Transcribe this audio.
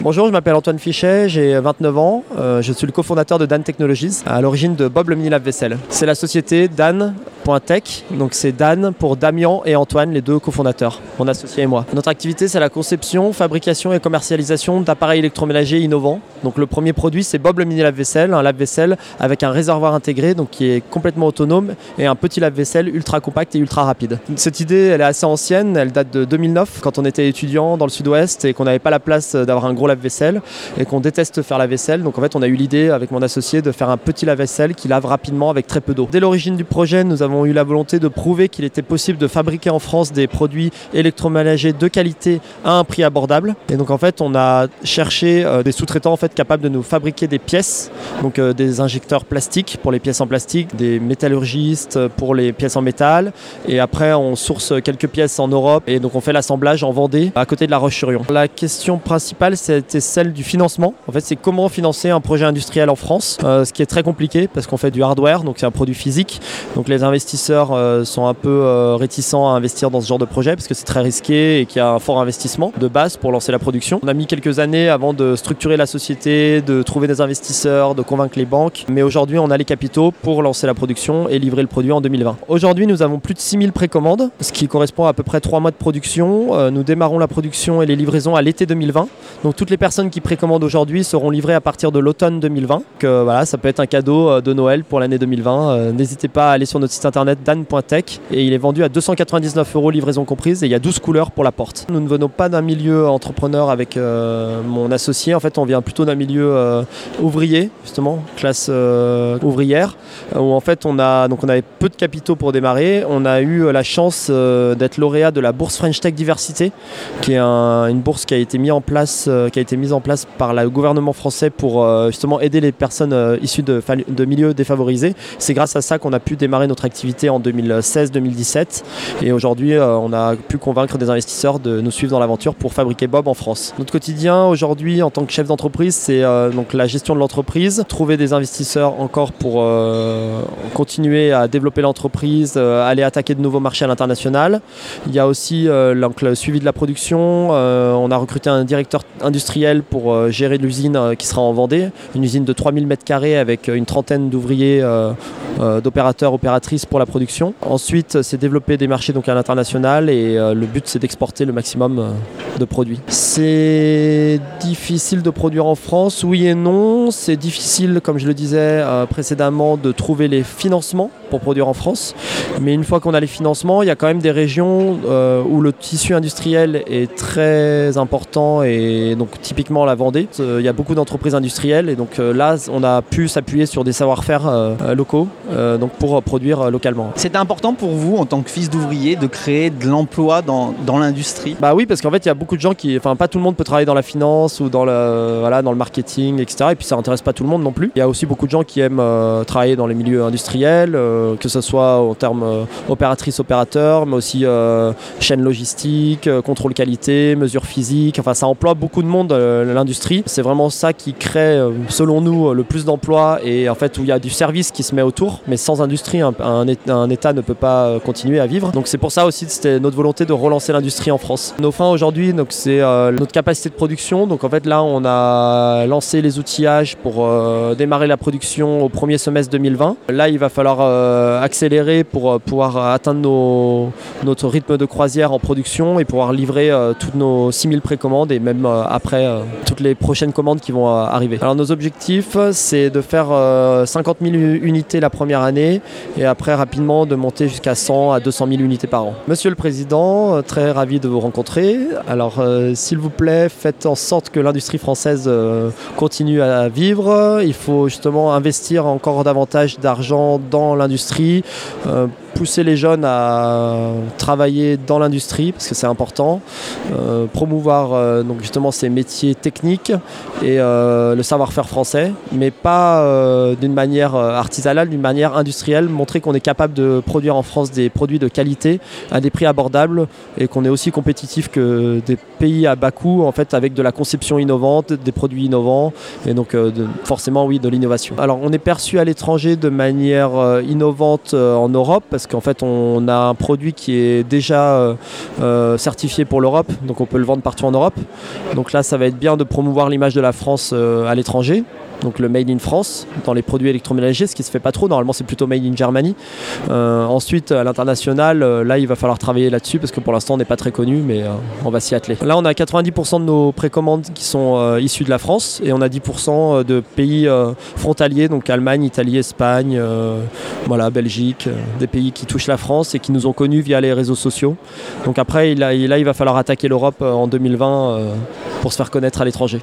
Bonjour, je m'appelle Antoine Fichet, j'ai 29 ans. Euh, je suis le cofondateur de Dan Technologies, à l'origine de Bob le mini lave-vaisselle. C'est la société Dan.tech, donc c'est Dan pour Damien et Antoine, les deux cofondateurs, mon associé et moi. Notre activité, c'est la conception, fabrication et commercialisation d'appareils électroménagers innovants. Donc le premier produit, c'est Bob le mini lave-vaisselle, un lave-vaisselle avec un réservoir intégré, donc qui est complètement autonome et un petit lave-vaisselle ultra compact et ultra rapide. Cette idée, elle est assez ancienne, elle date de 2009, quand on était étudiant dans le sud-ouest et qu'on n'avait pas la place d'avoir un gros lave-vaisselle et qu'on déteste faire la vaisselle. Donc en fait, on a eu l'idée avec mon associé de faire un petit lave-vaisselle qui lave rapidement avec très peu d'eau. Dès l'origine du projet, nous avons eu la volonté de prouver qu'il était possible de fabriquer en France des produits électroménagers de qualité à un prix abordable. Et donc en fait, on a cherché euh, des sous-traitants en fait capables de nous fabriquer des pièces, donc euh, des injecteurs plastiques pour les pièces en plastique, des métallurgistes pour les pièces en métal. Et après, on source quelques pièces en Europe et donc on fait l'assemblage en Vendée, à côté de la Roche-sur-Yon. La question principale, c'était celle du financement. En fait, c'est comment financer un projet industriel en France, euh, ce qui est très compliqué parce qu'on fait du hardware, donc c'est un produit physique. Donc les investisseurs euh, sont un peu euh, réticents à investir dans ce genre de projet parce que c'est très risqué et qu'il y a un fort investissement de base pour lancer la production. On a mis quelques années avant de structurer la société, de trouver des investisseurs, de convaincre les banques. Mais aujourd'hui, on a les capitaux pour lancer la production et livrer le produit en 2020. Aujourd'hui, nous avons plus de 6000 précommandes, ce qui correspond à à peu près 3 mois de production. nous démarrons la production et les livraisons à l'été 2020. Donc toutes les personnes qui précommandent aujourd'hui seront livrées à partir de l'automne 2020. Que, voilà, ça peut être un cadeau euh, de Noël pour l'année 2020. Euh, n'hésitez pas à aller sur notre site internet dan.tech et il est vendu à 299 euros livraison comprise et il y a 12 couleurs pour la porte. Nous ne venons pas d'un milieu entrepreneur avec euh, mon associé. En fait, on vient plutôt d'un milieu ouvrier, justement, classe ouvrière, où en fait on a donc on avait peu de capitaux pour démarrer. On a eu la chance d'être lauréat de la bourse French Tech Diversité, qui est une bourse qui a été mise en place euh, qui a été mise en place par le gouvernement français pour euh, justement aider les personnes euh, issues de, de, milieux défavorisés. C'est grâce à ça qu'on a pu démarrer notre activité en 2016-2017 et aujourd'hui on a pu convaincre des investisseurs de nous suivre dans l'aventure pour fabriquer Bob en France. Notre quotidien aujourd'hui en tant que chef d'entreprise c'est donc la gestion de l'entreprise, trouver des investisseurs encore pour continuer à développer l'entreprise, aller attaquer de nouveaux marchés à l'international. Il y a aussi le suivi de la production, on a recruté un directeur industriel pour euh, gérer l'usine euh, qui sera en Vendée, une usine de 3000 m2 avec une trentaine d'ouvriers, euh, d'opérateurs, opératrices pour la production. Ensuite, c'est développer des marchés donc à l'international et le but c'est d'exporter le maximum de produits. C'est difficile de produire en France, oui et non. C'est difficile, comme je le disais précédemment, de trouver les financements pour produire en France. Mais une fois qu'on a les financements, il y a quand même des régions où le tissu industriel est très important et donc typiquement la Vendée. Euh, il y a beaucoup d'entreprises industrielles et donc euh, là on a pu s'appuyer sur des savoir-faire euh, locaux donc pour produire localement. C'était important pour vous en tant que fils d'ouvrier de créer de l'emploi dans, dans l'industrie? Bah oui parce qu'en fait il y a beaucoup de gens qui, enfin pas tout le monde peut travailler dans la finance ou dans le, voilà, dans le marketing etc. Et puis ça intéresse pas tout le monde non plus. Il y a aussi beaucoup de gens qui aiment travailler dans les milieux industriels, que ce soit en termes opératrice opérateur, mais aussi chaîne logistique, contrôle qualité, mesures physiques. Enfin ça emploie beaucoup de monde euh, l'industrie. C'est vraiment ça qui crée, euh, selon nous, le plus d'emplois et en fait où il y a du service qui se met autour. Mais sans industrie, un, un, État ne peut pas euh, continuer à vivre. Donc c'est pour ça aussi que c'était notre volonté de relancer l'industrie en France. Nos fins aujourd'hui, donc c'est notre capacité de production. Donc en fait là, on a lancé les outillages pour démarrer la production au premier semestre 2020. Là, il va falloir accélérer pour pouvoir atteindre nos, notre rythme de croisière en production et pouvoir livrer toutes nos 6000 précommandes et même euh, après euh, toutes les prochaines commandes qui vont euh, arriver. Alors nos objectifs, c'est de faire 50 000 unités la première année et après rapidement de monter jusqu'à 100 à 200 000 unités par an. Monsieur le Président, très ravi de vous rencontrer. Alors s'il vous plaît, faites en sorte que l'industrie française continue à vivre. Il faut justement investir encore davantage d'argent dans l'industrie pousser les jeunes à travailler dans l'industrie parce que c'est important, euh, promouvoir euh, donc justement ces métiers techniques et euh, le savoir-faire français, mais pas d'une manière artisanale, d'une manière industrielle, montrer qu'on est capable de produire en France des produits de qualité à des prix abordables et qu'on est aussi compétitif que des pays à bas coût en fait avec de la conception innovante, des produits innovants et donc forcément oui de l'innovation. Alors on est perçu à l'étranger de manière innovante en Europe parce qu'en fait on a un produit qui est déjà certifié pour l'Europe, donc on peut le vendre partout en Europe. Donc là ça va être bien de promouvoir l'image de la France à l'étranger donc le Made in France dans les produits électroménagers, ce qui se fait pas trop. Normalement, c'est plutôt Made in Germany. Euh, ensuite, à l'international, euh, là, il va falloir travailler là-dessus parce que pour l'instant, on n'est pas très connu, mais euh, on va s'y atteler. Là, on a 90% de nos précommandes qui sont issues de la France et on a 10% de pays frontaliers, donc Allemagne, Italie, Espagne, voilà, Belgique, des pays qui touchent la France et qui nous ont connus via les réseaux sociaux. Donc après, là, il va falloir attaquer l'Europe en 2020 pour se faire connaître à l'étranger.